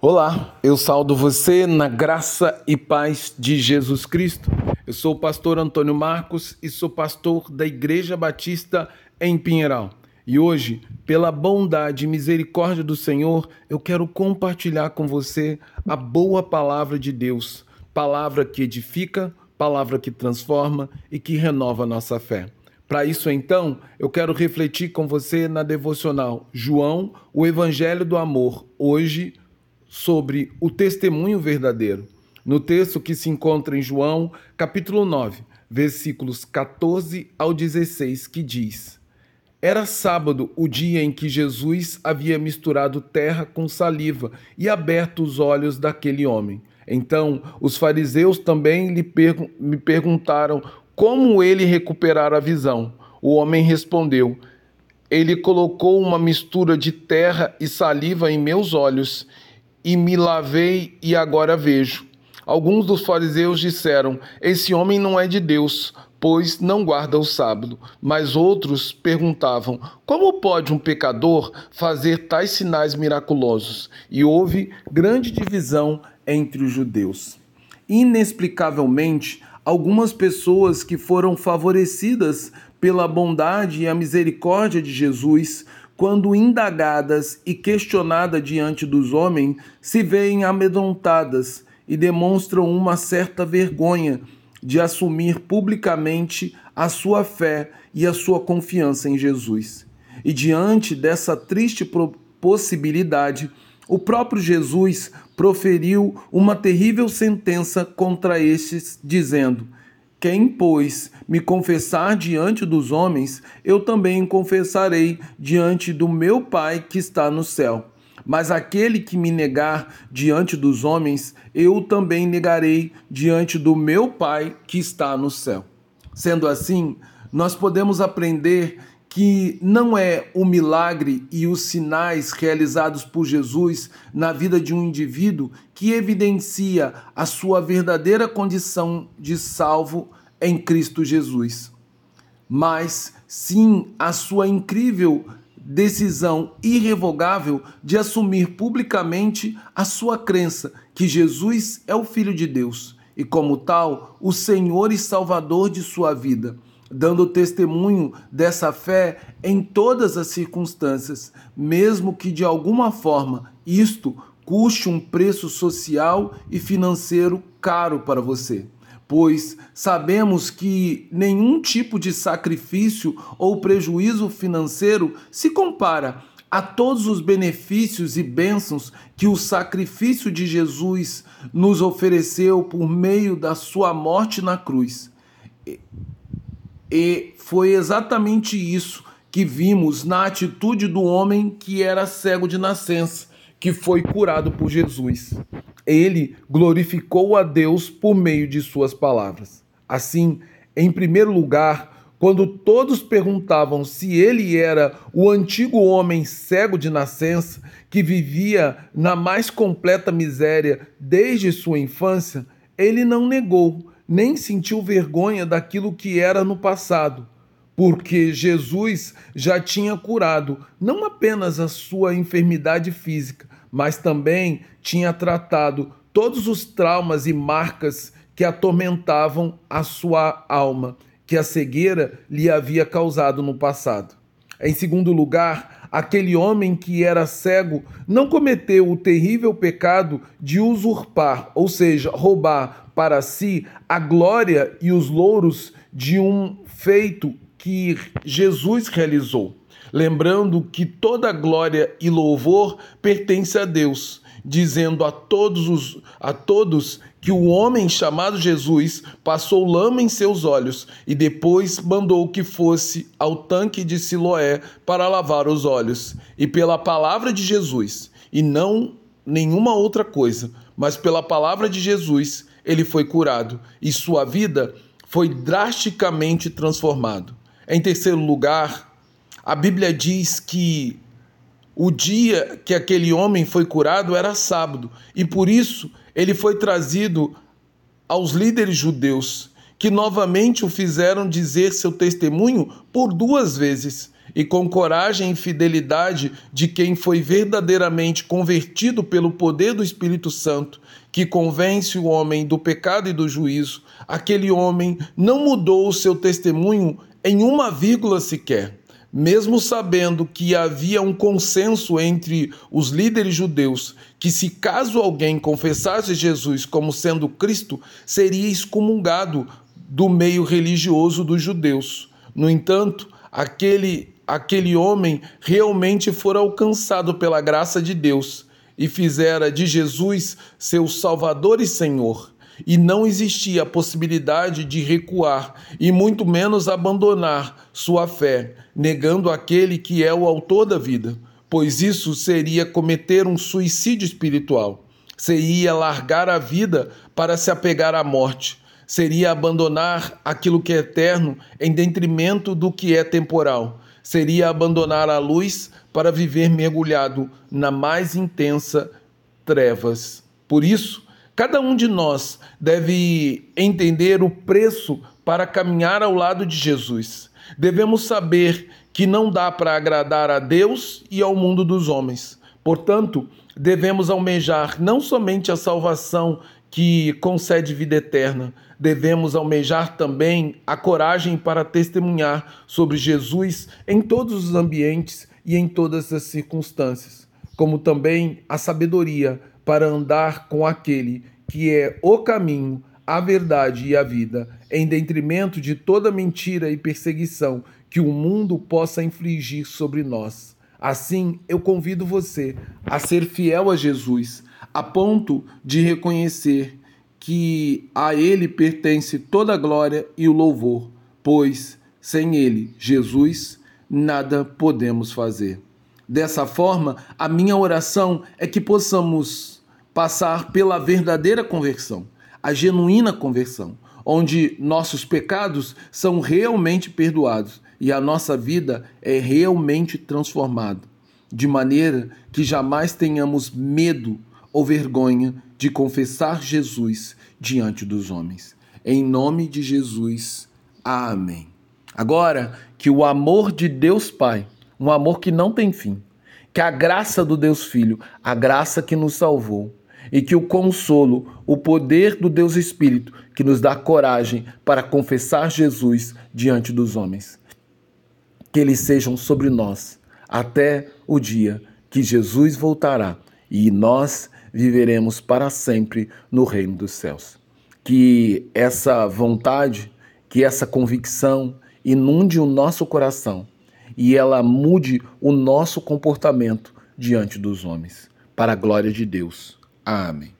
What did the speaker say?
Olá, eu saldo você na graça e paz de Jesus Cristo. Eu sou o pastor Antônio Marcos e sou pastor da Igreja Batista em Pinheiral. E hoje, pela bondade e misericórdia do Senhor, eu quero compartilhar com você a boa palavra de Deus, palavra que edifica, palavra que transforma e que renova nossa fé. Para isso, então, eu quero refletir com você na devocional João, o Evangelho do Amor, hoje sobre o testemunho verdadeiro. No texto que se encontra em João, capítulo 9, versículos 14 ao 16, que diz: Era sábado o dia em que Jesus havia misturado terra com saliva e aberto os olhos daquele homem. Então, os fariseus também lhe me perguntaram como ele recuperara a visão. O homem respondeu: Ele colocou uma mistura de terra e saliva em meus olhos e me lavei e agora vejo. Alguns dos fariseus disseram: Esse homem não é de Deus, pois não guarda o sábado. Mas outros perguntavam: Como pode um pecador fazer tais sinais miraculosos? E houve grande divisão entre os judeus. Inexplicavelmente, algumas pessoas que foram favorecidas pela bondade e a misericórdia de Jesus quando indagadas e questionadas diante dos homens, se veem amedrontadas e demonstram uma certa vergonha de assumir publicamente a sua fé e a sua confiança em Jesus. E diante dessa triste possibilidade, o próprio Jesus proferiu uma terrível sentença contra estes, dizendo: quem, pois, me confessar diante dos homens, eu também confessarei diante do meu Pai que está no céu. Mas aquele que me negar diante dos homens, eu também negarei diante do meu Pai que está no céu. Sendo assim, nós podemos aprender que não é o milagre e os sinais realizados por Jesus na vida de um indivíduo que evidencia a sua verdadeira condição de salvo em Cristo Jesus, mas sim a sua incrível decisão irrevogável de assumir publicamente a sua crença que Jesus é o Filho de Deus e, como tal, o Senhor e Salvador de sua vida dando testemunho dessa fé em todas as circunstâncias, mesmo que de alguma forma isto custe um preço social e financeiro caro para você. Pois sabemos que nenhum tipo de sacrifício ou prejuízo financeiro se compara a todos os benefícios e bênçãos que o sacrifício de Jesus nos ofereceu por meio da sua morte na cruz. E foi exatamente isso que vimos na atitude do homem que era cego de nascença, que foi curado por Jesus. Ele glorificou a Deus por meio de suas palavras. Assim, em primeiro lugar, quando todos perguntavam se ele era o antigo homem cego de nascença, que vivia na mais completa miséria desde sua infância, ele não negou nem sentiu vergonha daquilo que era no passado, porque Jesus já tinha curado não apenas a sua enfermidade física, mas também tinha tratado todos os traumas e marcas que atormentavam a sua alma, que a cegueira lhe havia causado no passado. Em segundo lugar, aquele homem que era cego não cometeu o terrível pecado de usurpar, ou seja, roubar para si a glória e os louros de um feito que Jesus realizou. Lembrando que toda glória e louvor pertence a Deus, dizendo a todos os a todos que o homem chamado Jesus passou lama em seus olhos e depois mandou que fosse ao tanque de Siloé para lavar os olhos. E pela palavra de Jesus, e não nenhuma outra coisa, mas pela palavra de Jesus, ele foi curado e sua vida foi drasticamente transformada. Em terceiro lugar, a Bíblia diz que o dia que aquele homem foi curado era sábado e por isso ele foi trazido aos líderes judeus, que novamente o fizeram dizer seu testemunho por duas vezes. e com coragem e fidelidade de quem foi verdadeiramente convertido pelo poder do Espírito Santo, que convence o homem do pecado e do juízo, aquele homem não mudou o seu testemunho em uma vírgula sequer. Mesmo sabendo que havia um consenso entre os líderes judeus que, se caso alguém confessasse Jesus como sendo Cristo, seria excomungado do meio religioso dos judeus. No entanto, aquele aquele homem realmente fora alcançado pela graça de Deus e fizera de Jesus seu Salvador e Senhor. E não existia a possibilidade de recuar e muito menos abandonar sua fé, negando aquele que é o autor da vida, pois isso seria cometer um suicídio espiritual. Seria largar a vida para se apegar à morte. Seria abandonar aquilo que é eterno em detrimento do que é temporal seria abandonar a luz para viver mergulhado na mais intensa trevas. Por isso, cada um de nós deve entender o preço para caminhar ao lado de Jesus. Devemos saber que não dá para agradar a Deus e ao mundo dos homens. Portanto, devemos almejar não somente a salvação que concede vida eterna, devemos almejar também a coragem para testemunhar sobre Jesus em todos os ambientes e em todas as circunstâncias, como também a sabedoria para andar com aquele que é o caminho, a verdade e a vida, em detrimento de toda mentira e perseguição que o mundo possa infligir sobre nós. Assim, eu convido você a ser fiel a Jesus, a ponto de reconhecer que a Ele pertence toda a glória e o louvor, pois sem Ele, Jesus, nada podemos fazer. Dessa forma, a minha oração é que possamos passar pela verdadeira conversão, a genuína conversão, onde nossos pecados são realmente perdoados e a nossa vida é realmente transformada, de maneira que jamais tenhamos medo ou vergonha de confessar Jesus diante dos homens. Em nome de Jesus, amém. Agora, que o amor de Deus Pai, um amor que não tem fim, que a graça do Deus Filho, a graça que nos salvou, e que o consolo, o poder do Deus Espírito, que nos dá coragem para confessar Jesus diante dos homens, que eles sejam sobre nós até o dia que Jesus voltará e nós viveremos para sempre no reino dos céus. Que essa vontade, que essa convicção inunde o nosso coração e ela mude o nosso comportamento diante dos homens. Para a glória de Deus. Amém.